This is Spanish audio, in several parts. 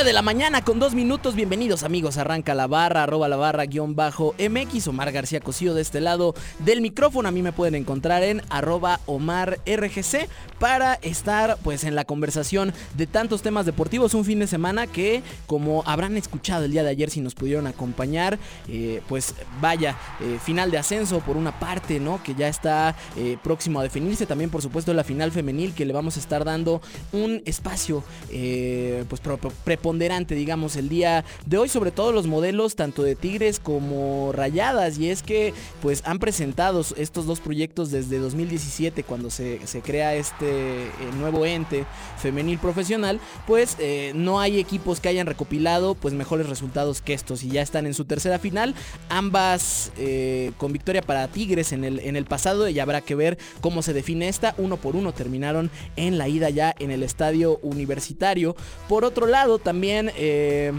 9 de la mañana con dos minutos, bienvenidos amigos, arranca la barra, arroba la barra guion bajo MX, Omar García Cosío de este lado del micrófono, a mí me pueden encontrar en arroba Omar RGC para estar pues en la conversación de tantos temas deportivos, un fin de semana que como habrán escuchado el día de ayer si nos pudieron acompañar, eh, pues vaya, eh, final de ascenso por una parte, ¿no? Que ya está eh, próximo a definirse, también por supuesto la final femenil que le vamos a estar dando un espacio pues preponderante, digamos, el día de hoy, sobre todo los modelos tanto de Tigres como Rayadas, y es que pues han presentado estos dos proyectos desde 2017 cuando se, se crea este eh, nuevo ente femenil profesional, pues eh, no hay equipos que hayan recopilado pues mejores resultados que estos. Y ya están en su tercera final, ambas eh, con victoria para Tigres en el, en el pasado. Y habrá que ver cómo se define esta, uno por uno terminaron en la ida ya en el estadio universitario. Por otro lado también también. Eh,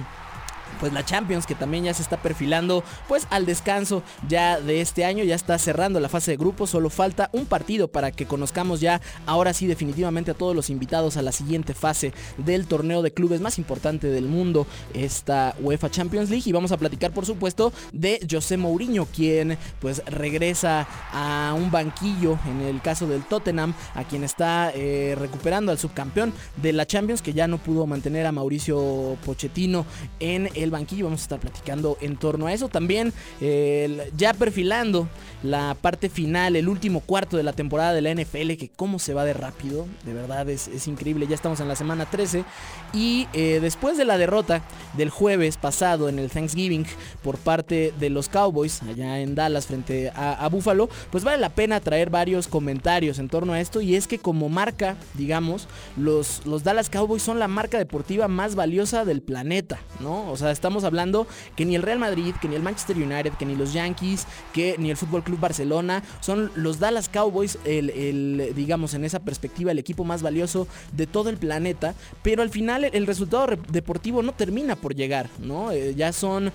pues la Champions que también ya se está perfilando pues al descanso ya de este año, ya está cerrando la fase de grupos, solo falta un partido para que conozcamos ya ahora sí definitivamente a todos los invitados a la siguiente fase del torneo de clubes más importante del mundo, esta UEFA Champions League. Y vamos a platicar por supuesto de José Mourinho quien pues regresa a un banquillo en el caso del Tottenham a quien está eh, recuperando al subcampeón de la Champions que ya no pudo mantener a Mauricio Pochettino en el banquillo. Vamos a estar platicando en torno a eso. También ya perfilando la parte final, el último cuarto de la temporada de la NFL, que cómo se va de rápido, de verdad es, increíble. Ya estamos en la semana 13. Y eh, después de la derrota del jueves pasado en el Thanksgiving por parte de los Cowboys, allá en Dallas frente a, a Buffalo, pues vale la pena traer varios comentarios en torno a esto. Y es que como marca, digamos, los, los Dallas Cowboys son la marca deportiva más valiosa del planeta, ¿no? O sea, estamos hablando que ni el Real Madrid, que ni el Manchester United, que ni los Yankees, que ni el Fútbol Club Barcelona son los Dallas Cowboys, el, digamos en esa perspectiva, el equipo más valioso de todo el planeta. Pero al final el, resultado deportivo no termina por llegar, ¿no? Eh, ya son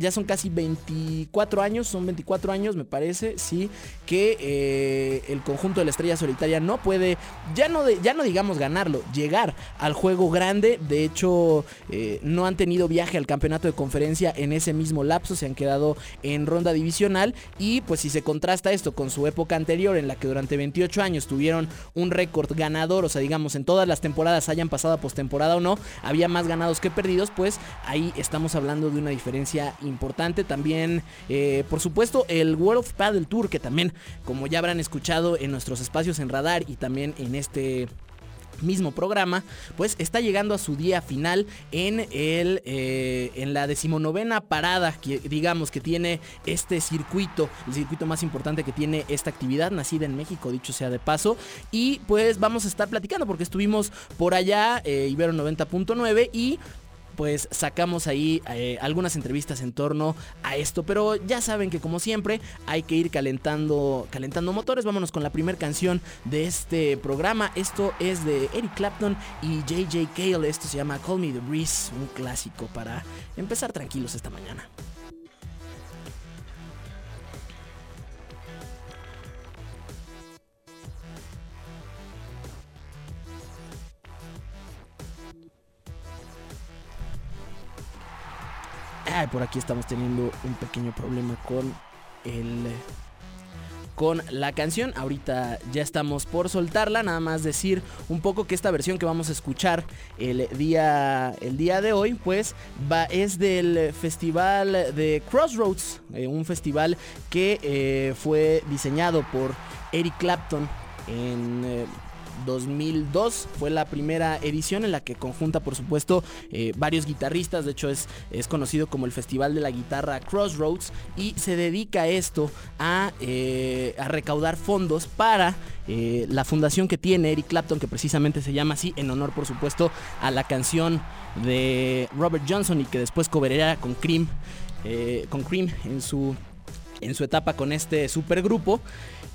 ya son casi 24 años, son 24 años, me parece, sí, que eh, el conjunto de la estrella solitaria no puede, ya no, ya no digamos ganarlo, llegar al juego grande. De hecho, eh, no han tenido viaje al campeonato de conferencia en ese mismo lapso, se han quedado en ronda divisional y pues si se contrasta esto con su época anterior en la que durante 28 años tuvieron un récord ganador, o sea digamos en todas las temporadas hayan pasado postemporada o no, había más ganados que perdidos, pues ahí estamos hablando de una diferencia importante. También, eh, por supuesto, el World of Paddle Tour, que también, como ya habrán escuchado en nuestros espacios en radar y también en este mismo programa, pues está llegando a su día final en el eh, en la decimonovena parada que digamos que tiene este circuito, el circuito más importante que tiene esta actividad, nacida en México, dicho sea de paso, y pues vamos a estar platicando porque estuvimos por allá, eh, Ibero 90.9 y pues sacamos ahí eh, algunas entrevistas en torno a esto. Pero ya saben que como siempre hay que ir calentando, calentando motores. Vámonos con la primera canción de este programa. Esto es de Eric Clapton y JJ Cale. Esto se llama Call Me the Breeze, un clásico para empezar tranquilos esta mañana. Por aquí estamos teniendo un pequeño problema con el con la canción. Ahorita ya estamos por soltarla. Nada más decir un poco que esta versión que vamos a escuchar el día, el día de hoy, pues va, es del festival de Crossroads. Eh, un festival que eh, fue diseñado por Eric Clapton en... Eh, 2002 fue la primera edición en la que conjunta por supuesto eh, varios guitarristas, de hecho es, es conocido como el Festival de la Guitarra Crossroads y se dedica esto a, eh, a recaudar fondos para eh, la fundación que tiene Eric Clapton, que precisamente se llama así, en honor por supuesto a la canción de Robert Johnson y que después cobrará con Cream, con Cream en su, en su etapa con este supergrupo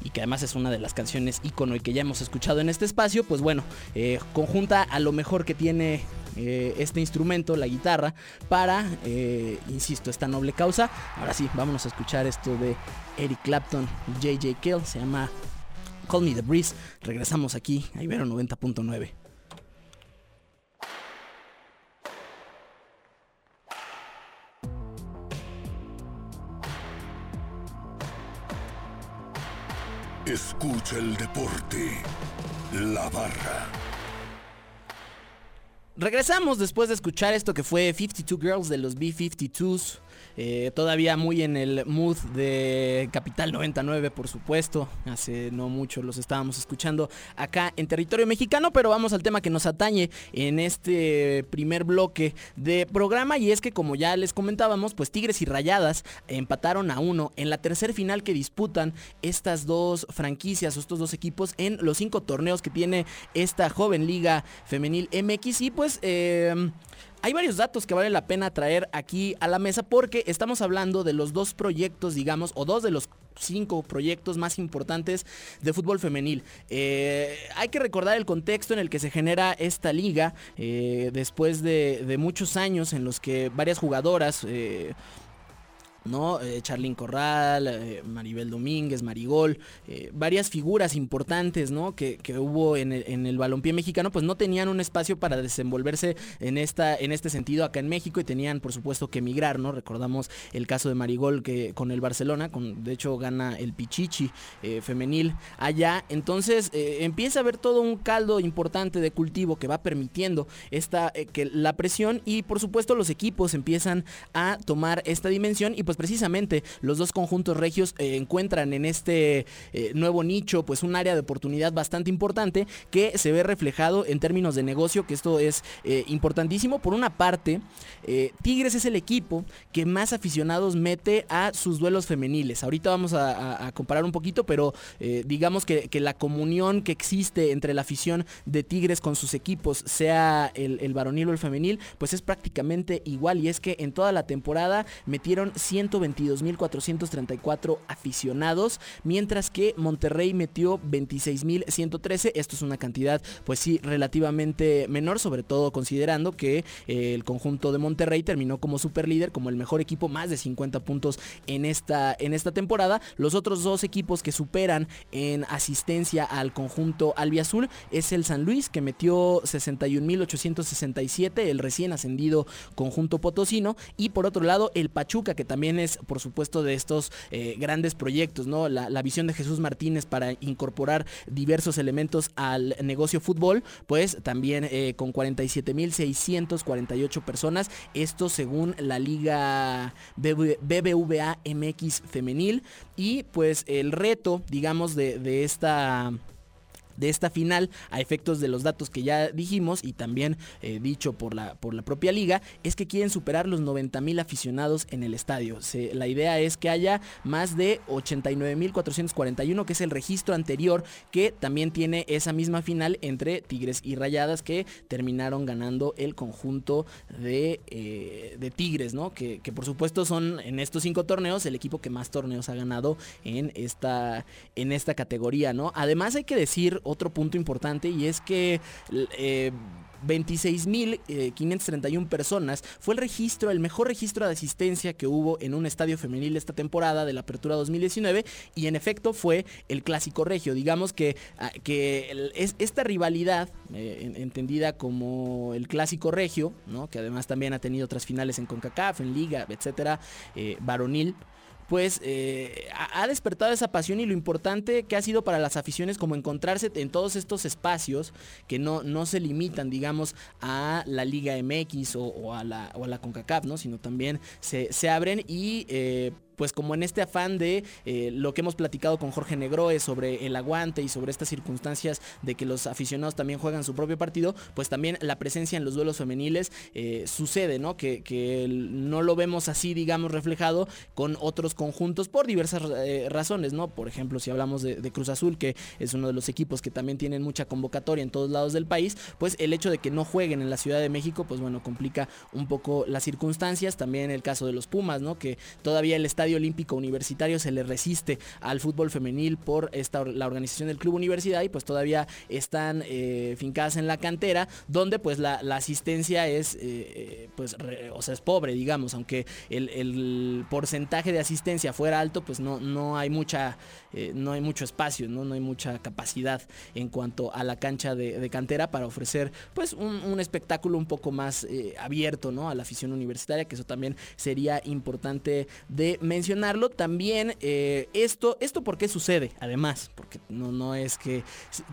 y que además es una de las canciones ícono y que ya hemos escuchado en este espacio, pues bueno, eh, conjunta a lo mejor que tiene eh, este instrumento, la guitarra, para, eh, insisto, esta noble causa. Ahora sí, vámonos a escuchar esto de Eric Clapton, JJ Kill, se llama Call Me the Breeze. Regresamos aquí a Ibero 90.9. Escucha el deporte. La barra. Regresamos después de escuchar esto que fue 52 Girls de los B-52s. Eh, todavía muy en el mood de Capital 99, por supuesto. Hace no mucho los estábamos escuchando acá en territorio mexicano, pero vamos al tema que nos atañe en este primer bloque de programa. Y es que, como ya les comentábamos, pues Tigres y Rayadas empataron a uno en la tercer final que disputan estas dos franquicias, estos dos equipos, en los cinco torneos que tiene esta joven liga femenil MX. Y pues. Eh, hay varios datos que vale la pena traer aquí a la mesa porque estamos hablando de los dos proyectos, digamos, o dos de los cinco proyectos más importantes de fútbol femenil. Eh, hay que recordar el contexto en el que se genera esta liga eh, después de, muchos años en los que varias jugadoras... ¿no? Eh, Corral, eh, Maribel Domínguez, Marigol, eh, varias figuras importantes, ¿no? Que, hubo en el, en el, balompié mexicano, pues no tenían un espacio para desenvolverse en, esta, en este sentido acá en México y tenían, por supuesto, que emigrar, ¿no? Recordamos el caso de Marigol que con el Barcelona, con, de hecho gana el Pichichi femenil allá. Entonces empieza a haber todo un caldo importante de cultivo que va permitiendo esta, que la presión y, por supuesto, los equipos empiezan a tomar esta dimensión y pues precisamente los dos conjuntos regios eh, encuentran en este eh, nuevo nicho pues un área de oportunidad bastante importante que se ve reflejado en términos de negocio, que esto es eh, importantísimo. Por una parte, Tigres es el equipo que más aficionados mete a sus duelos femeniles. Ahorita vamos a, comparar un poquito, pero digamos que, la comunión que existe entre la afición de Tigres con sus equipos, sea el, el varonil o el femenil, pues es prácticamente igual. Y es que en toda la temporada metieron 100 122.434 aficionados, mientras que Monterrey metió 26.113. Esto es una cantidad, pues sí, relativamente menor, sobre todo considerando que eh, el conjunto de Monterrey terminó como super líder, como el mejor equipo, más de 50 puntos en esta, en esta temporada. Los otros dos equipos que superan en asistencia al conjunto albiazul es el San Luis, que metió 61.867, el recién ascendido conjunto potosino, y por otro lado el Pachuca, que también por supuesto, de estos eh, grandes proyectos, ¿no? La, visión de Jesús Martínez para incorporar diversos elementos al negocio fútbol, pues también eh, con 47.648 personas, esto según la Liga BBVA MX femenil, y pues el reto, digamos, de esta de esta final a efectos de los datos que ya dijimos y también eh, dicho por la, por la propia liga es que quieren superar los 90 mil aficionados en el estadio. la idea es que haya más de 89 mil 441 que es el registro anterior que también tiene esa misma final entre Tigres y Rayadas que terminaron ganando el conjunto de, eh, de Tigres, ¿no? Que, que, por supuesto son en estos cinco torneos el equipo que más torneos ha ganado en esta, en esta categoría, ¿no? Además hay que decir otro punto importante y es que... Eh, 26.531 personas fue el registro, el mejor registro de asistencia que hubo en un estadio femenil esta temporada de la Apertura 2019 y en efecto fue el Clásico Regio. Digamos que, ah, que es, esta rivalidad, eh, entendida como el Clásico Regio, ¿no? que además también ha tenido otras finales en CONCACAF, en Liga, etcétera, eh, varonil, pues eh, ha despertado esa pasión y lo importante que ha sido para las aficiones como encontrarse en todos estos espacios que no, no se limitan, digamos, a la Liga MX o, a, la, o a la CONCACAF, ¿no? Sino también se, abren y... Eh, pues como en este afán de eh, lo que hemos platicado con Jorge Negroe sobre el aguante y sobre estas circunstancias de que los aficionados también juegan su propio partido, pues también la presencia en los duelos femeniles eh, sucede, ¿no? Que, no lo vemos así, digamos, reflejado con otros conjuntos por diversas eh, razones, ¿no? Por ejemplo, si hablamos de, Cruz Azul, que es uno de los equipos que también tienen mucha convocatoria en todos lados del país, pues el hecho de que no jueguen en la Ciudad de México, pues bueno, complica un poco las circunstancias. También el caso de los Pumas, ¿no? Que todavía el estadio Olímpico Universitario se le resiste al fútbol femenil por esta, la organización del Club Universidad y pues todavía están eh, fincadas en la cantera, donde pues la, asistencia es, eh, pues, o sea, es pobre, digamos, aunque el, porcentaje de asistencia fuera alto, pues no, no hay mucha, eh, no hay mucho espacio, ¿no? no hay mucha capacidad en cuanto a la cancha de, cantera para ofrecer pues un, espectáculo un poco más abierto, ¿no? A la afición universitaria, que eso también sería importante de mencionarlo. También eh, esto, esto por qué sucede, además, porque no, no es que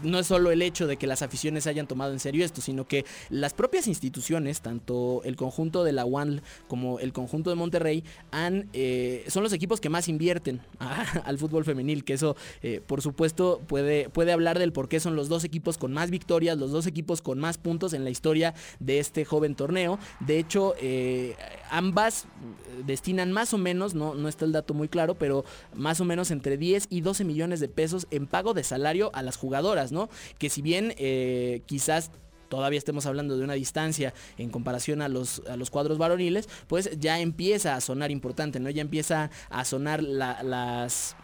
no es solo el hecho de que las aficiones hayan tomado en serio esto, sino que las propias instituciones, tanto el conjunto de la UAN como el conjunto de Monterrey, han, eh, son los equipos que más invierten al fútbol femenil, que eso eh, por supuesto puede, puede hablar del por qué son los dos equipos con más victorias, los dos equipos con más puntos en la historia de este joven torneo. De hecho, ambas destinan más o menos, no, no el dato muy claro, pero más o menos entre 10 y 12 millones de pesos en pago de salario a las jugadoras, ¿no? Que si bien eh, quizás todavía estemos hablando de una distancia en comparación a los, a los cuadros varoniles, pues ya empieza a sonar importante, ¿no? Ya empieza a sonar las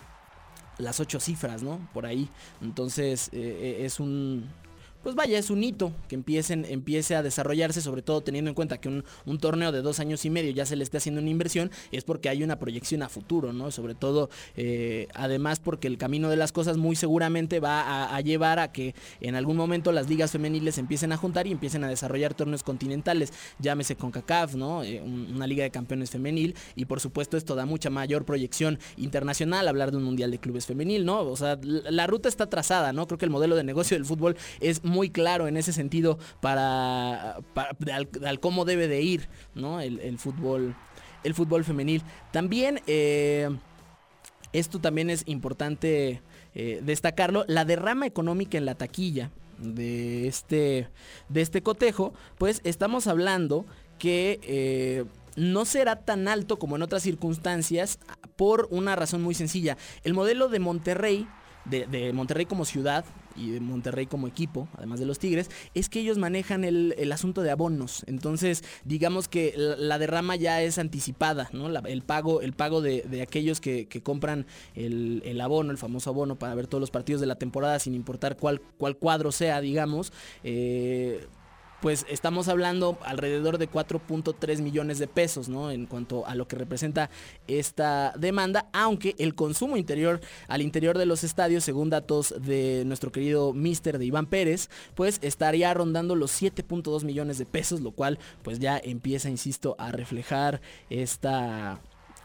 las ocho cifras, ¿no? Por ahí. Entonces eh, es un pues vaya, es un hito que empiecen, empiece a desarrollarse, sobre todo teniendo en cuenta que un, torneo de dos años y medio ya se le esté haciendo una inversión, es porque hay una proyección a futuro, ¿no? Sobre todo, eh, además porque el camino de las cosas muy seguramente va a, llevar a que en algún momento las ligas femeniles empiecen a juntar y empiecen a desarrollar torneos continentales, llámese con CACAF, ¿no? Eh, una liga de campeones femenil y por supuesto esto da mucha mayor proyección internacional, hablar de un mundial de clubes femenil, ¿no? O sea, la, ruta está trazada, ¿no? Creo que el modelo de negocio del fútbol es muy claro en ese sentido para, al, cómo debe de ir ¿no? el, fútbol el fútbol femenil. También eh, esto también es importante eh, destacarlo, la derrama económica en la taquilla de este, de este cotejo, pues estamos hablando que eh, no será tan alto como en otras circunstancias por una razón muy sencilla. El modelo de Monterrey de, Monterrey como ciudad y de Monterrey como equipo, además de los Tigres, es que ellos manejan el, asunto de abonos. Entonces, digamos que la, derrama ya es anticipada, ¿no? el pago, el pago de, aquellos que, compran el, abono, el famoso abono para ver todos los partidos de la temporada, sin importar cuál, cuál cuadro sea, digamos. Eh, pues estamos hablando alrededor de 4.3 millones de pesos, ¿no? En cuanto a lo que representa esta demanda, aunque el consumo interior al interior de los estadios, según datos de nuestro querido Mister de Iván Pérez, pues estaría rondando los 7.2 millones de pesos, lo cual pues ya empieza, insisto, a reflejar esta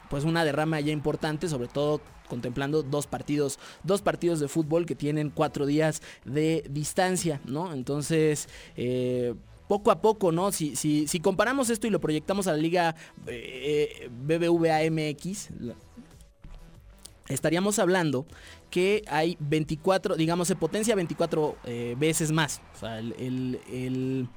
pues una derrama ya importante, sobre todo contemplando dos partidos, dos partidos de fútbol que tienen cuatro días de distancia, ¿no? Entonces, eh, poco a poco, ¿no? Si, si, si comparamos esto y lo proyectamos a la liga eh, MX, estaríamos hablando que hay 24, digamos, se potencia 24 eh, veces más. O sea, el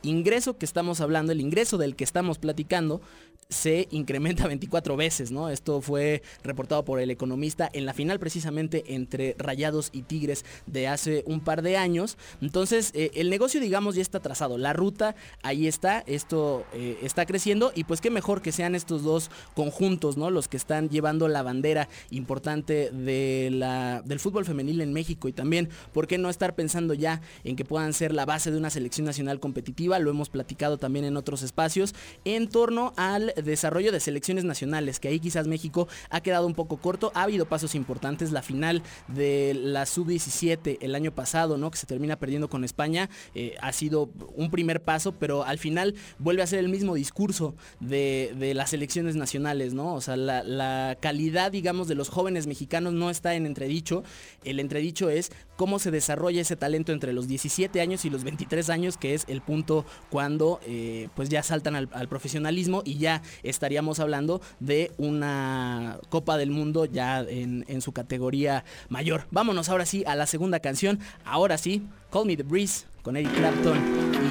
ingreso que estamos hablando, el ingreso del que estamos platicando, se incrementa 24 veces, ¿no? Esto fue reportado por el economista en la final precisamente entre Rayados y Tigres de hace un par de años. Entonces, eh, el negocio, digamos, ya está trazado. La ruta ahí está, esto eh, está creciendo y pues qué mejor que sean estos dos conjuntos, ¿no? Los que están llevando la bandera importante de la, del fútbol femenil en México y también, ¿por qué no estar pensando ya en que puedan ser la base de una selección nacional competitiva? Lo hemos platicado también en otros espacios en torno al desarrollo de selecciones nacionales, que ahí quizás México ha quedado un poco corto. Ha habido pasos importantes. La final de la sub-17 el año pasado, ¿no? Que se termina perdiendo con España, eh, ha sido un primer paso, pero al final vuelve a ser el mismo discurso de, las selecciones nacionales, ¿no? O sea, la, la calidad, digamos, de los jóvenes mexicanos no está en entredicho. El entredicho es cómo se desarrolla ese talento entre los 17 años y los 23 años, que es el punto cuando eh, pues ya saltan al, profesionalismo y ya ya estaríamos hablando de una Copa del Mundo ya en, en su categoría mayor. Vámonos ahora sí a la segunda canción. Ahora sí, Call Me the Breeze con Eric Clapton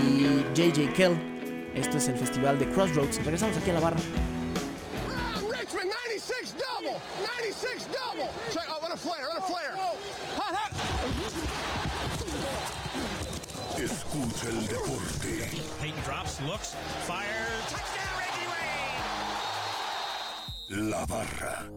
y JJ Kell. Esto es el festival de Crossroads. Regresamos aquí a la barra. Richmond 96 double, 96 double. Check out, run a flare, run a flare. Hot, hot. Escucha el deporte. Peyton drops, looks, fires. La barra.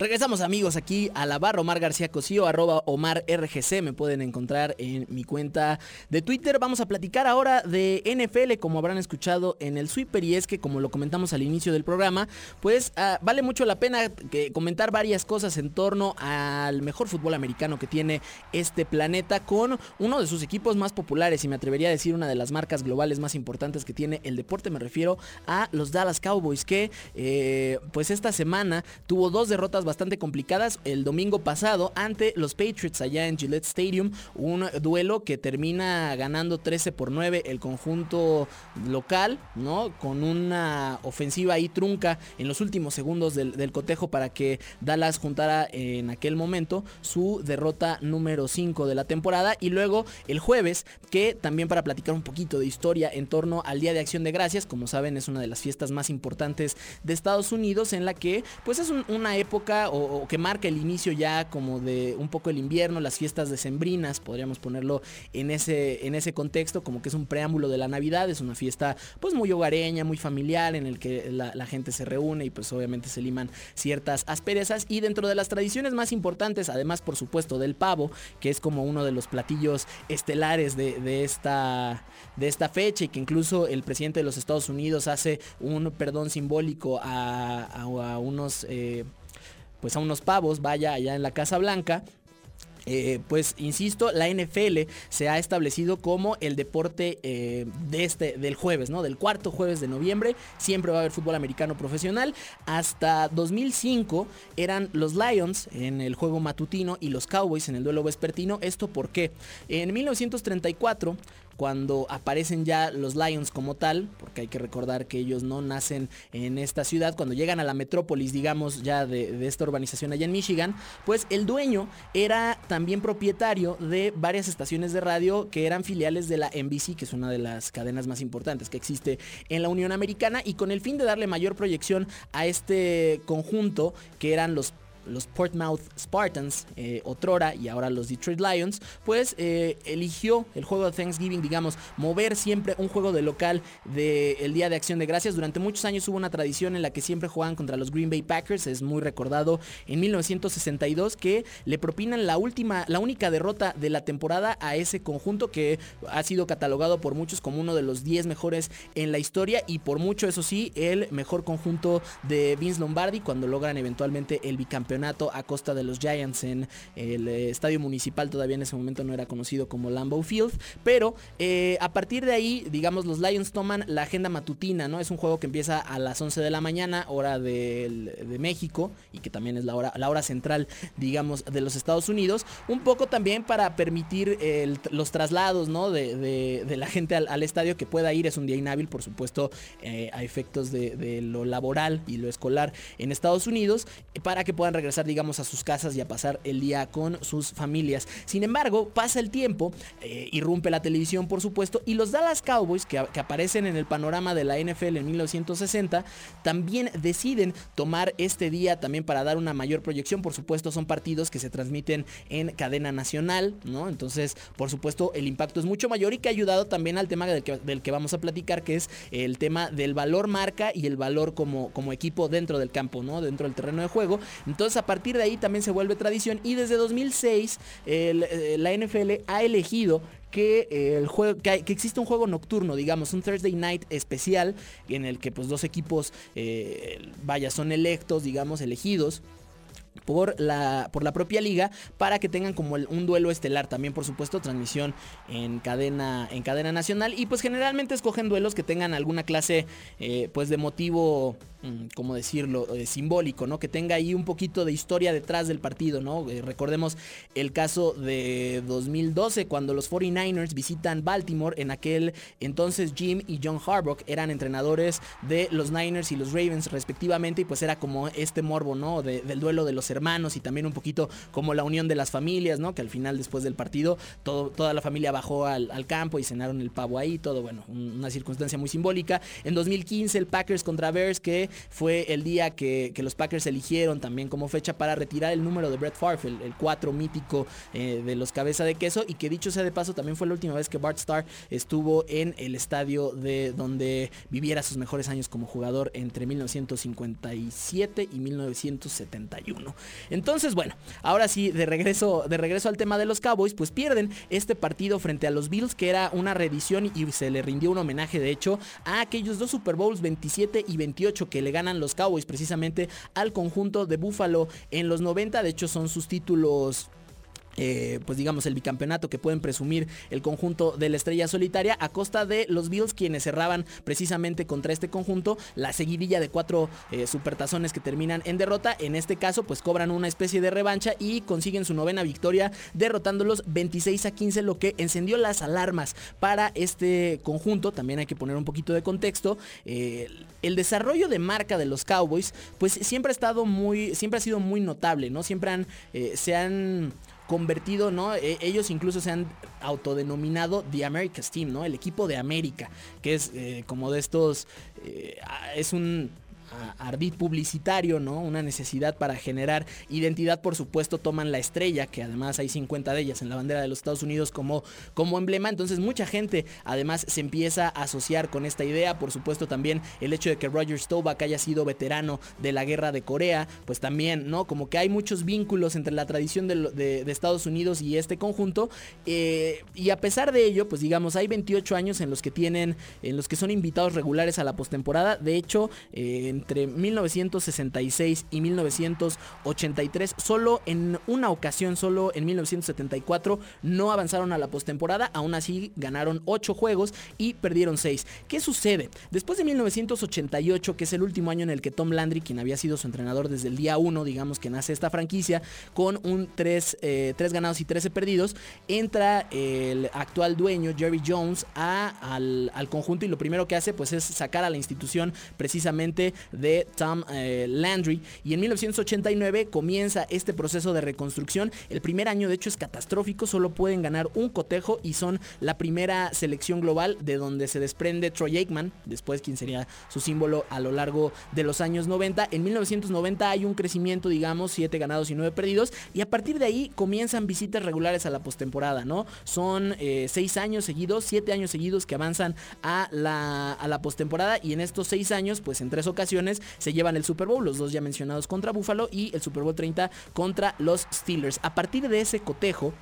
Regresamos amigos aquí a la barra Omar García Cosío, arroba Omar RGC, me pueden encontrar en mi cuenta de Twitter. Vamos a platicar ahora de NFL, como habrán escuchado en el Sweeper, y es que como lo comentamos al inicio del programa, pues ah, vale mucho la pena que comentar varias cosas en torno al mejor fútbol americano que tiene este planeta, con uno de sus equipos más populares, y me atrevería a decir una de las marcas globales más importantes que tiene el deporte, me refiero a los Dallas Cowboys, que eh, pues esta semana tuvo dos derrotas bastante complicadas el domingo pasado ante los Patriots allá en Gillette Stadium. Un duelo que termina ganando 13 por 9 el conjunto local, ¿no? Con una ofensiva ahí trunca en los últimos segundos del, cotejo para que Dallas juntara en aquel momento su derrota número 5 de la temporada. Y luego el jueves, que también para platicar un poquito de historia en torno al Día de Acción de Gracias, como saben es una de las fiestas más importantes de Estados Unidos en la que pues es un- una época o, que marca el inicio ya como de un poco el invierno, las fiestas decembrinas, podríamos ponerlo en ese, en ese contexto, como que es un preámbulo de la Navidad, es una fiesta pues muy hogareña, muy familiar, en el que la, gente se reúne y pues obviamente se liman ciertas asperezas. Y dentro de las tradiciones más importantes, además por supuesto del pavo, que es como uno de los platillos estelares de, de esta, de esta fecha y que incluso el presidente de los Estados Unidos hace un perdón simbólico a, a- a unos... eh, pues a unos pavos, vaya allá en la Casa Blanca. Eh, pues insisto, la NFL se ha establecido como el deporte eh, de este, del jueves, ¿no? Del cuarto jueves de noviembre. Siempre va a haber fútbol americano profesional. Hasta 2005 eran los Lions en el juego matutino y los Cowboys en el duelo vespertino. ¿Esto por qué? En 1934 cuando aparecen ya los Lions como tal, porque hay que recordar que ellos no nacen en esta ciudad, cuando llegan a la metrópolis, digamos, ya de, esta urbanización allá en Michigan, pues el dueño era también propietario de varias estaciones de radio que eran filiales de la NBC, que es una de las cadenas más importantes que existe en la Unión Americana, y con el fin de darle mayor proyección a este conjunto que eran los los Portmouth Spartans, eh, otrora y ahora los Detroit Lions, pues eh, eligió el juego de Thanksgiving, digamos, mover siempre un juego de local del Día de Acción de Gracias. Durante muchos años hubo una tradición en la que siempre jugaban contra los Green Bay Packers, es muy recordado en 1962 que le propinan la última, la única derrota de la temporada a ese conjunto que ha sido catalogado por muchos como uno de los 10 mejores en la historia y por mucho, eso sí, el mejor conjunto de Vince Lombardi cuando logran eventualmente el bicampeonato a costa de los Giants en el eh, estadio municipal, todavía en ese momento no era conocido como Lambeau Field, pero eh, a partir de ahí, digamos, los Lions toman la agenda matutina, ¿no? Es un juego que empieza a las 11 de la mañana, hora del- de, México, y que también es la hora, la hora central, digamos, de los Estados Unidos, un poco también para permitir los traslados, ¿no? De, de- de la gente al, estadio que pueda ir, es un día inhábil, por supuesto, eh, a efectos de, de lo laboral y lo escolar en Estados Unidos, para que puedan regresar, digamos, a sus casas y a pasar el día con sus familias. Sin embargo, pasa el tiempo, eh, irrumpe la televisión, por supuesto, y los Dallas Cowboys, que, aparecen en el panorama de la NFL en 1960, también deciden tomar este día también para dar una mayor proyección. Por supuesto, son partidos que se transmiten en cadena nacional, ¿no? Entonces, por supuesto, el impacto es mucho mayor y que ha ayudado también al tema del que, del que vamos a platicar, que es el tema del valor marca y el valor como, como equipo dentro del campo, ¿no? Dentro del terreno de juego. Entonces, a partir de ahí también se vuelve tradición y desde 2006 el, eh, la NFL ha elegido que eh, el juego que, existe un juego nocturno, digamos, un Thursday Night especial en el que pues dos equipos eh, vaya son electos, digamos, elegidos por la, por la propia liga para que tengan como un duelo estelar. También por supuesto transmisión en cadena en cadena nacional. Y pues generalmente escogen duelos que tengan alguna clase pues de motivo ¿cómo decirlo?, eh, simbólico, ¿no? Que tenga ahí un poquito de historia detrás del partido, ¿no? Eh, recordemos el caso de 2012, cuando los 49ers visitan Baltimore, en aquel entonces Jim y John Harbaugh eran entrenadores de los Niners y los Ravens respectivamente, y pues era como este morbo, ¿no? del duelo de los hermanos y también un poquito como la unión de las familias, ¿no? Que al final después del partido todo, toda la familia bajó al, al campo y cenaron el pavo ahí, todo, bueno, una circunstancia muy simbólica. En 2015 el Packers contra Bears, que fue el día que, los Packers eligieron también como fecha para retirar el número de Brett Favre, el, 4 mítico eh, de los cabeza de queso, y que dicho sea de paso también fue la última vez que Bart Starr estuvo en el estadio de donde viviera sus mejores años como jugador entre 1957 y 1971. Entonces, bueno, ahora sí, de regreso, de regreso al tema de los Cowboys, pues pierden este partido frente a los Bills, que era una reedición y se le rindió un homenaje, de hecho, a aquellos dos Super Bowls 27 y 28 que le ganan los Cowboys precisamente al conjunto de Buffalo en los 90. De hecho, son sus títulos eh, pues digamos el bicampeonato que pueden presumir el conjunto de la estrella solitaria a costa de los Bills quienes cerraban precisamente contra este conjunto la seguidilla de cuatro eh, supertazones que terminan en derrota. En este caso pues cobran una especie de revancha y consiguen su novena victoria derrotándolos 26 a 15 lo que encendió las alarmas para este conjunto. También hay que poner un poquito de contexto eh, el desarrollo de marca de los Cowboys pues siempre ha estado muy siempre ha sido muy notable no siempre han se han convertido, ¿no? E, ellos incluso se han autodenominado The America's Team, ¿no? El equipo de América, que es eh, como de estos, eh, es un ardid publicitario, ¿no? Una necesidad para generar identidad, por supuesto, toman la estrella, que además hay 50 de ellas en la bandera de los Estados Unidos como, como emblema. Entonces mucha gente además se empieza a asociar con esta idea. Por supuesto también el hecho de que Roger Staubach haya sido veterano de la guerra de Corea, pues también, ¿no? Como que hay muchos vínculos entre la tradición de, Estados Unidos y este conjunto. Eh, y a pesar de ello, pues digamos, hay 28 años en los que tienen, en los que son invitados regulares a la postemporada. De hecho, eh, entre 1966 y 1983. Solo en una ocasión, solo en 1974, no avanzaron a la postemporada. Aún así ganaron 8 juegos y perdieron 6. ¿Qué sucede? Después de 1988, que es el último año en el que Tom Landry, quien había sido su entrenador desde el día 1, digamos que nace esta franquicia, con un 3, eh, ganados y 13 perdidos, entra el actual dueño, Jerry Jones, al, al conjunto y lo primero que hace pues es sacar a la institución precisamente de Tom eh, Landry. Y en 1989 comienza este proceso de reconstrucción. El primer año de hecho es catastrófico, solo pueden ganar un cotejo y son la primera selección global de donde se desprende Troy Aikman, después quien sería su símbolo a lo largo de los años 90. En 1990 hay un crecimiento, digamos, 7 ganados y 9 perdidos. Y a partir de ahí comienzan visitas regulares a la postemporada, ¿no? Son 6 eh, años seguidos, 7 años seguidos que avanzan a la, a la postemporada. Y en estos 6 años, pues en tres ocasiones se llevan el Super Bowl, los dos ya mencionados contra Buffalo y el Super Bowl 30 contra los Steelers. A partir de ese cotejo,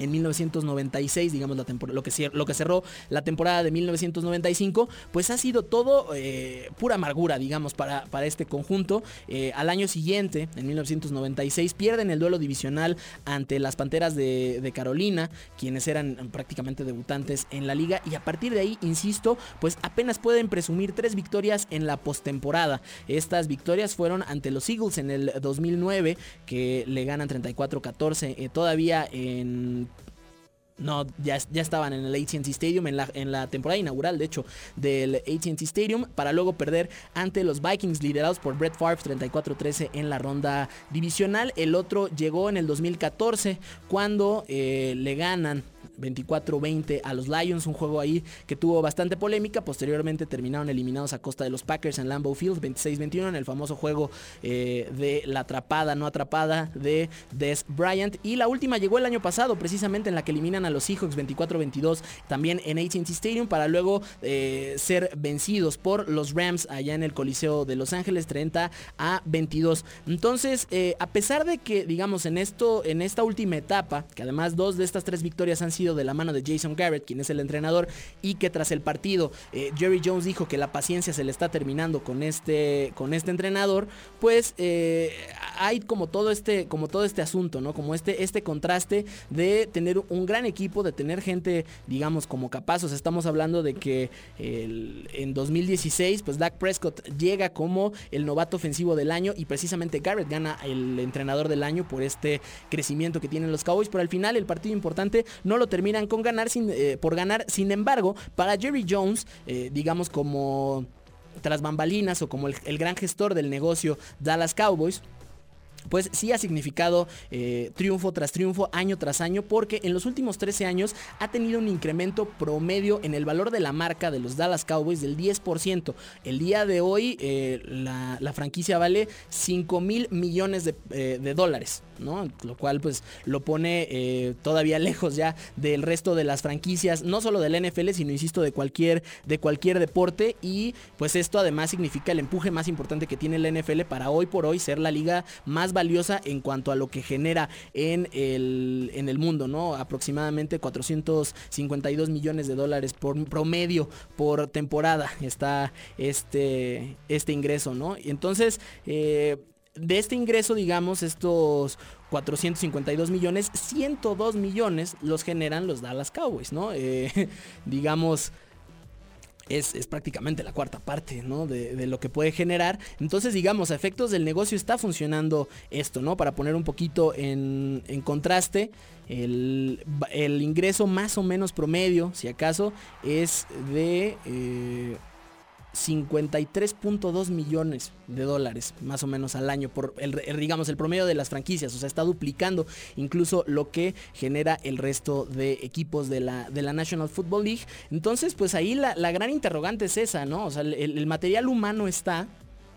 en 1996, digamos la lo, que, lo que cerró la temporada de 1995, pues ha sido todo eh, pura amargura, digamos, para, para este conjunto. Eh, al año siguiente, en 1996, pierden el duelo divisional ante las Panteras de, Carolina, quienes eran prácticamente debutantes en la liga, y a partir de ahí, insisto, pues apenas pueden presumir tres victorias en la postemporada. Estas victorias fueron ante los Eagles en el 2009, que le ganan 34-14 eh, todavía en no, ya, ya estaban en el ATT Stadium en la, en la temporada inaugural, de hecho, del ATT Stadium, para luego perder ante los Vikings liderados por Brett Favre 34-13 en la ronda divisional. El otro llegó en el 2014 cuando eh, le ganan 24-20 a los Lions, un juego ahí que tuvo bastante polémica. Posteriormente terminaron eliminados a costa de los Packers en Lambeau Field 26-21 en el famoso juego eh, de la atrapada, no atrapada de Des Bryant. Y la última llegó el año pasado, precisamente en la que eliminan a los Seahawks 24-22 también en AT&T Stadium para luego eh, ser vencidos por los Rams allá en el Coliseo de Los Ángeles 30 a 22. Entonces, eh, a pesar de que digamos en esto, en esta última etapa, que además dos de estas tres victorias han sido de la mano de Jason Garrett, quien es el entrenador, y que tras el partido eh, Jerry Jones dijo que la paciencia se le está terminando con este, con este entrenador, pues eh, hay como todo este, como todo este asunto, ¿no? Como este, este contraste de tener un gran equipo, de tener gente, digamos, como capaz. O sea, estamos hablando de que en 2016, pues Dak Prescott llega como el novato ofensivo del año y precisamente Garrett gana el entrenador del año por este crecimiento que tienen los Cowboys. Pero al final el partido importante no lo terminan con ganar eh, por ganar. Sin embargo, para Jerry Jones, eh, digamos como tras bambalinas o como el, gran gestor del negocio Dallas Cowboys, pues sí ha significado eh, triunfo tras triunfo, año tras año, porque en los últimos 13 años ha tenido un incremento promedio en el valor de la marca de los Dallas Cowboys del 10%. El día de hoy la, franquicia vale 5 mil millones de dólares, Lo cual pues lo pone eh, todavía lejos ya del resto de las franquicias, no solo del NFL, sino insisto, de cualquier, de cualquier deporte. Y pues esto además significa el empuje más importante que tiene la NFL para hoy por hoy ser la liga más valiosa en cuanto a lo que genera en el, en el mundo, ¿no? Aproximadamente 452 millones de dólares por promedio por temporada está este, este ingreso, ¿no? Y entonces, eh, de este ingreso, digamos, estos 452 millones, 102 millones los generan los Dallas Cowboys, ¿no? Eh, digamos, es, es, prácticamente la cuarta parte ¿no? de, lo que puede generar. Entonces, digamos, a efectos del negocio está funcionando esto, ¿no? Para poner un poquito en, en contraste, el, el, ingreso más o menos promedio, si acaso, es de... Eh, 53.2 millones de dólares más o menos al año por el, digamos el promedio de las franquicias o sea está duplicando incluso lo que genera el resto de equipos de la, de la National Football League entonces pues ahí la, la gran interrogante es esa no o sea el, el material humano está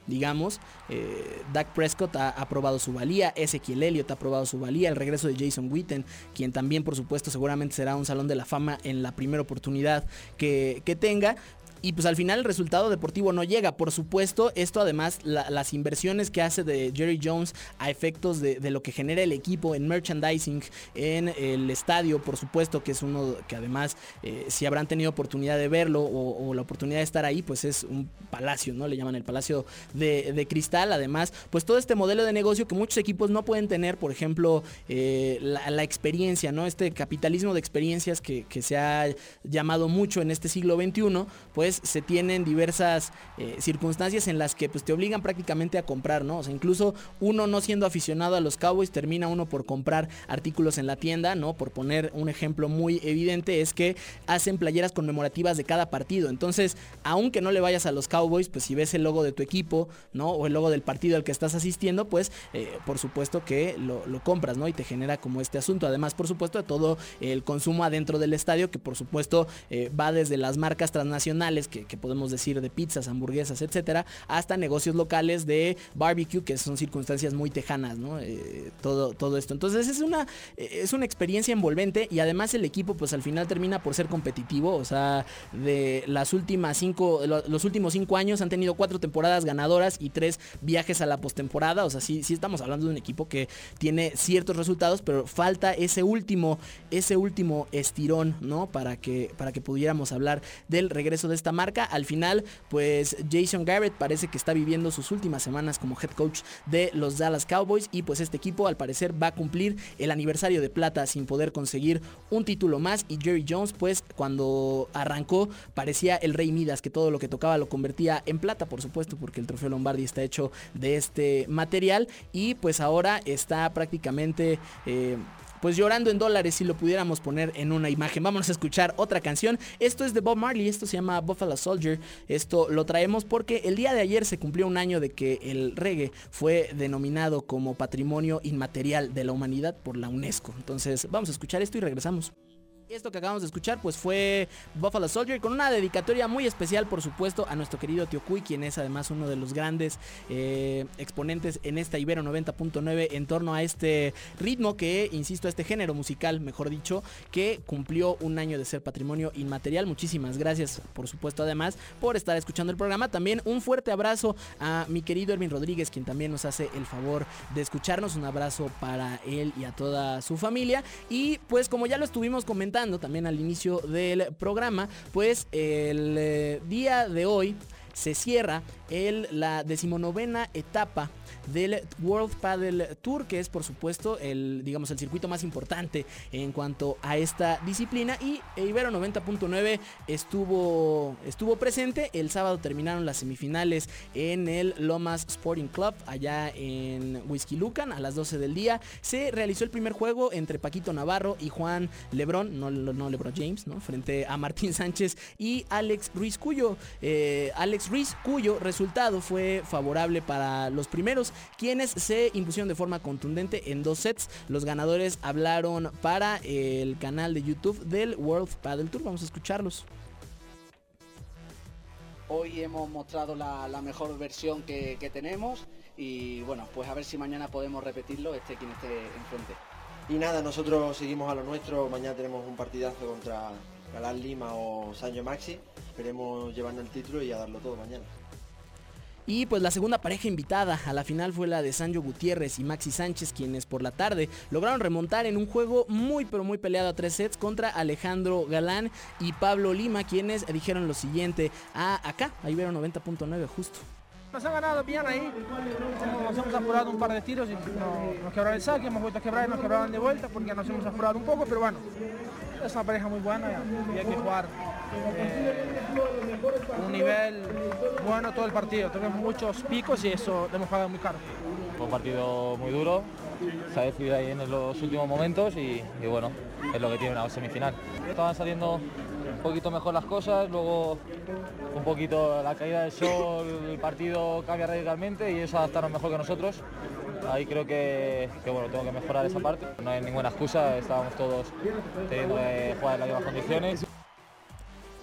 digamos. Eh, Dak Prescott ha, ha, probado su valía, Ezequiel Elliott ha probado su valía, el regreso de Jason Witten, quien también por supuesto seguramente será un salón de la fama en la primera oportunidad que, que tenga. Y pues al final el resultado deportivo no llega. Por supuesto, esto además, la, las inversiones que hace de Jerry Jones a efectos de, de, lo que genera el equipo en merchandising, en el estadio, por supuesto, que es uno que además, eh, si habrán tenido oportunidad de verlo o, la oportunidad de estar ahí, pues es un palacio, ¿no? Le llaman el palacio de, de cristal. Además, pues todo este modelo de negocio que muchos equipos no pueden tener, por ejemplo, eh, la, la, experiencia, ¿no? Este capitalismo de experiencias que, que se ha llamado mucho en este siglo XXI, pues se tienen diversas eh, circunstancias en las que pues te obligan prácticamente a comprar, ¿no? O sea, incluso uno no siendo aficionado a los Cowboys termina uno por comprar artículos en la tienda, ¿no? Por poner un ejemplo muy evidente es que hacen playeras conmemorativas de cada partido. Entonces, aunque no le vayas a los Cowboys, pues si ves el logo de tu equipo, ¿no? O el logo del partido al que estás asistiendo, pues eh, por supuesto que lo, compras, ¿no? Y te genera como este asunto. Además, por supuesto, de todo el consumo adentro del estadio, que por supuesto eh, va desde las marcas transnacionales que, podemos decir de pizzas, hamburguesas, etcétera, hasta negocios locales de barbecue, que son circunstancias muy tejanas, ¿no? Eh, todo, todo esto. Entonces es una, es una experiencia envolvente y además el equipo, pues al final termina por ser competitivo. O sea, de las últimas cinco, los últimos cinco años han tenido cuatro temporadas ganadoras y tres viajes a la postemporada. O sea, sí, sí estamos hablando de un equipo que tiene ciertos resultados, pero falta ese último, ese último estirón, ¿no? Para que, para que pudiéramos hablar del regreso de esta marca. Al final, pues Jason Garrett parece que está viviendo sus últimas semanas como head coach de los Dallas Cowboys y pues este equipo al parecer va a cumplir el aniversario de plata sin poder conseguir un título más y Jerry Jones pues cuando arrancó parecía el rey Midas que todo lo que tocaba lo convertía en plata por supuesto porque el trofeo Lombardi está hecho de este material y pues ahora está prácticamente eh, pues llorando en dólares si lo pudiéramos poner en una imagen. Vámonos a escuchar otra canción. Esto es de Bob Marley, esto se llama Buffalo Soldier. Esto lo traemos porque el día de ayer se cumplió un año de que el reggae fue denominado como Patrimonio Inmaterial de la Humanidad por la UNESCO. Entonces vamos a escuchar esto y regresamos. Esto que acabamos de escuchar pues fue Buffalo Soldier con una dedicatoria muy especial por supuesto a nuestro querido Tío Cuy, quien es además uno de los grandes eh, exponentes en esta Ibero 90.9 en torno a este ritmo que, insisto, a este género musical, mejor dicho, que cumplió un año de ser patrimonio inmaterial. Muchísimas gracias por supuesto además por estar escuchando el programa. También un fuerte abrazo a mi querido Erwin Rodríguez, quien también nos hace el favor de escucharnos. Un abrazo para él y a toda su familia. Y pues como ya lo estuvimos comentando, también al inicio del programa, pues el eh, día de hoy se cierra el, la decimonovena etapa del World Paddle Tour, que es por supuesto el, digamos, el circuito más importante en cuanto a esta disciplina. Y Ibero 90.9 estuvo, estuvo presente. El sábado terminaron las semifinales en el Lomas Sporting Club, allá en Whisky Lucan, a las 12 del día. Se realizó el primer juego entre Paquito Navarro y Juan Lebrón, no, no Lebron James, ¿no? Frente a Martín Sánchez y Alex Ruiz, cuyo, eh, Alex Ruiz, cuyo resultado fue favorable para los primeros, quienes se impusieron de forma contundente en dos sets. Los ganadores hablaron para el canal de YouTube del World Paddle Tour. Vamos a escucharlos. Hoy hemos mostrado la, la mejor versión que, que tenemos y bueno, pues a ver si mañana podemos repetirlo, este quien esté enfrente. Y nada, nosotros seguimos a lo nuestro, mañana tenemos un partidazo contra Galán Lima o Sancho Maxi, esperemos llevarnos el título y a darlo todo mañana. Y pues la segunda pareja invitada a la final fue la de Sancho Gutiérrez y Maxi Sánchez, quienes por la tarde lograron remontar en un juego muy pero muy peleado a tres sets contra Alejandro Galán y Pablo Lima, quienes dijeron lo siguiente a acá, a Ibero 90.9 justo. Nos han ganado bien ahí, nos hemos apurado un par de tiros y nos, nos quebraron el saque, hemos vuelto a quebrar y nos quebraron de vuelta porque nos hemos apurado un poco, pero bueno, es una pareja muy buena y hay que jugar eh, un nivel bueno todo el partido. Tenemos muchos picos y eso lo hemos pagado muy caro. Un partido muy duro, se ha decidido ahí en los últimos momentos y, bueno, es lo que tiene una semifinal. Estaban saliendo poquito mejor las cosas, luego un poquito la caída del sol, el partido cambia radicalmente y eso adaptaron mejor que nosotros. Ahí creo que, que, bueno, tengo que mejorar esa parte. No hay ninguna excusa, estábamos todos teniendo que jugar en las mismas condiciones.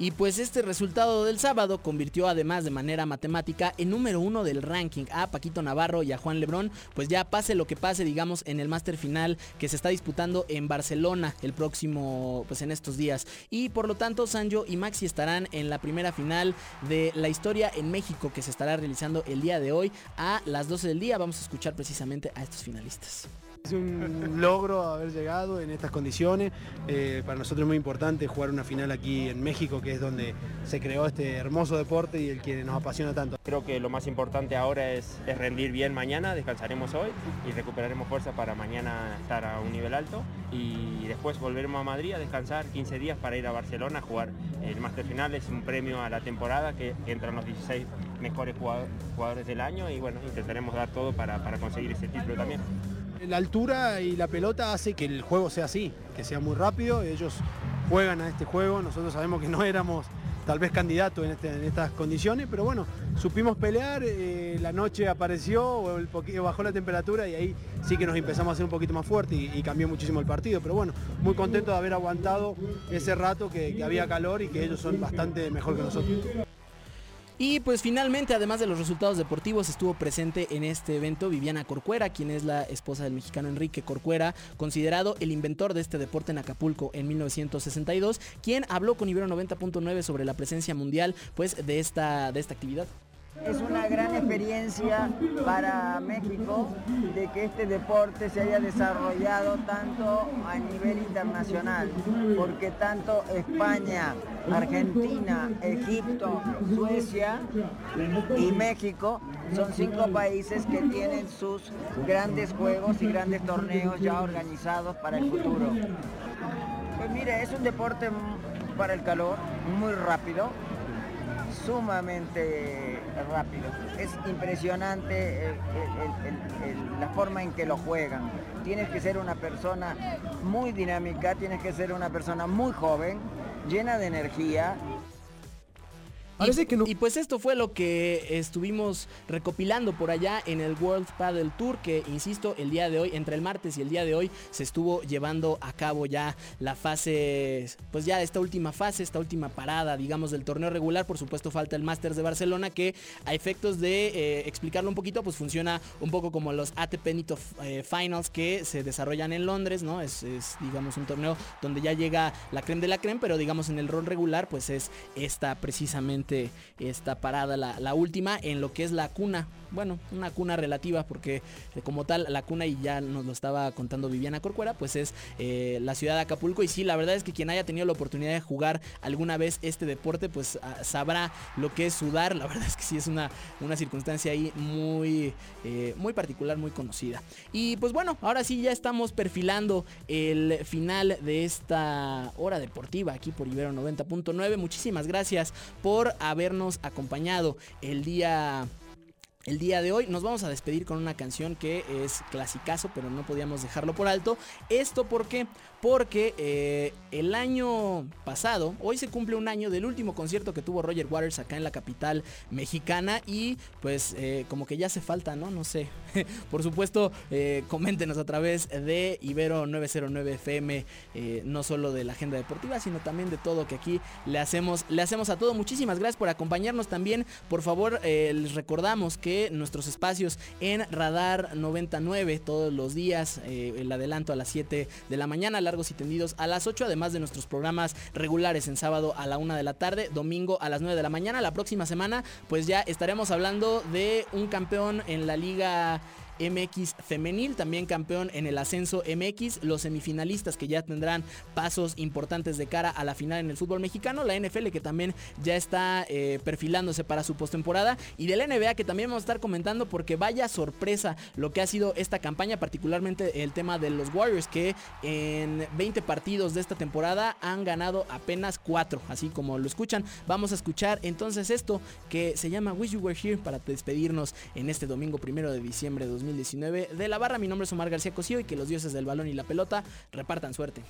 Y pues este resultado del sábado convirtió además de manera matemática en número uno del ranking a Paquito Navarro y a Juan Lebrón, pues ya pase lo que pase, digamos, en el máster final que se está disputando en Barcelona el próximo, pues en estos días. Y por lo tanto, Sanjo y Maxi estarán en la primera final de la historia en México que se estará realizando el día de hoy a las 12 del día. Vamos a escuchar precisamente a estos finalistas. Es un logro haber llegado en estas condiciones. Eh, para nosotros es muy importante jugar una final aquí en México, que es donde se creó este hermoso deporte y el que nos apasiona tanto. Creo que lo más importante ahora es, rendir bien mañana, descansaremos hoy y recuperaremos fuerza para mañana estar a un nivel alto y después volveremos a Madrid a descansar 15 días para ir a Barcelona a jugar el Master Final. Es un premio a la temporada que entran los 16 mejores jugadores del año y bueno, intentaremos dar todo para conseguir ese título también. La altura y la pelota hace que el juego sea así, que sea muy rápido. Ellos juegan a este juego, nosotros sabemos que no éramos tal vez candidatos en, este, estas condiciones, pero bueno, supimos pelear, eh, la noche apareció, bajó la temperatura y ahí sí que nos empezamos a hacer un poquito más fuerte y, cambió muchísimo el partido. Pero bueno, muy contento de haber aguantado ese rato que había calor y que ellos son bastante mejor que nosotros. Y pues finalmente, además de los resultados deportivos, estuvo presente en este evento Viviana Corcuera, quien es la esposa del mexicano Enrique Corcuera, considerado el inventor de este deporte en Acapulco en 1962, quien habló con Ibero 90.9 sobre la presencia mundial pues de esta, de esta actividad. Es una gran experiencia para México de que este deporte se haya desarrollado tanto a nivel internacional, porque tanto España, Argentina, Egipto, Suecia y México son cinco países que tienen sus grandes juegos y grandes torneos ya organizados para el futuro. Pues mire, es un deporte para el calor, muy rápido, sumamente rápido. Es impresionante el, la forma en que lo juegan. Tienes que ser una persona muy dinámica, tienes que ser una persona muy joven, llena de energía, y, que no. y, pues esto fue lo que estuvimos recopilando por allá en el World Paddle Tour, que insisto, el día de hoy, entre el martes y el día de hoy, se estuvo llevando a cabo ya la fase, pues ya esta última fase, esta última parada, digamos, del torneo regular. Por supuesto, falta el Masters de Barcelona, que a efectos de eh, explicarlo un poquito, pues funciona un poco como los ATP Nito eh, Finals que se desarrollan en Londres, ¿no? Es, es, digamos, un torneo donde ya llega la creme de la creme, pero digamos en el rol regular, pues es esta precisamente esta parada, la, la, última, en lo que es la cuna bueno, una cuna relativa porque eh, como tal la cuna y ya nos lo estaba contando Viviana Corcuera, pues es eh, la ciudad de Acapulco y sí, la verdad es que quien haya tenido la oportunidad de jugar alguna vez este deporte, pues ah, sabrá lo que es sudar, la verdad es que sí es una, una circunstancia ahí muy, eh, muy particular, muy conocida. Y pues bueno, ahora sí ya estamos perfilando el final de esta hora deportiva aquí por Ibero 90.9. Muchísimas gracias por habernos acompañado el día el día de hoy nos vamos a despedir con una canción que es clasicazo, pero no podíamos dejarlo por alto. Esto porque porque eh, el año pasado, hoy se cumple un año del último concierto que tuvo Roger Waters acá en la capital mexicana y pues eh, como que ya hace falta, ¿no? No sé. Por supuesto, eh, coméntenos a través de Ibero 909 FM, no solo de la agenda deportiva, sino también de todo que aquí le hacemos, le hacemos a todo. Muchísimas gracias por acompañarnos también. Por favor, les recordamos que nuestros espacios en Radar 99 todos los días, el adelanto a las 7 de la mañana, largos y tendidos a las 8, además de nuestros programas regulares en sábado a la 1 de la tarde, domingo a las 9 de la mañana. La próxima semana pues ya estaremos hablando de un campeón en la liga MX femenil, también campeón en el ascenso MX, los semifinalistas que ya tendrán pasos importantes de cara a la final en el fútbol mexicano, la NFL que también ya está eh, perfilándose para su postemporada y de la NBA que también vamos a estar comentando porque vaya sorpresa lo que ha sido esta campaña, particularmente el tema de los Warriors que en 20 partidos de esta temporada han ganado apenas 4, así como lo escuchan. Vamos a escuchar entonces esto que se llama Wish You Were Here para despedirnos en este domingo primero de diciembre de 2019 de la barra. Mi nombre es Omar García Cosío y que los dioses del balón y la pelota repartan suerte.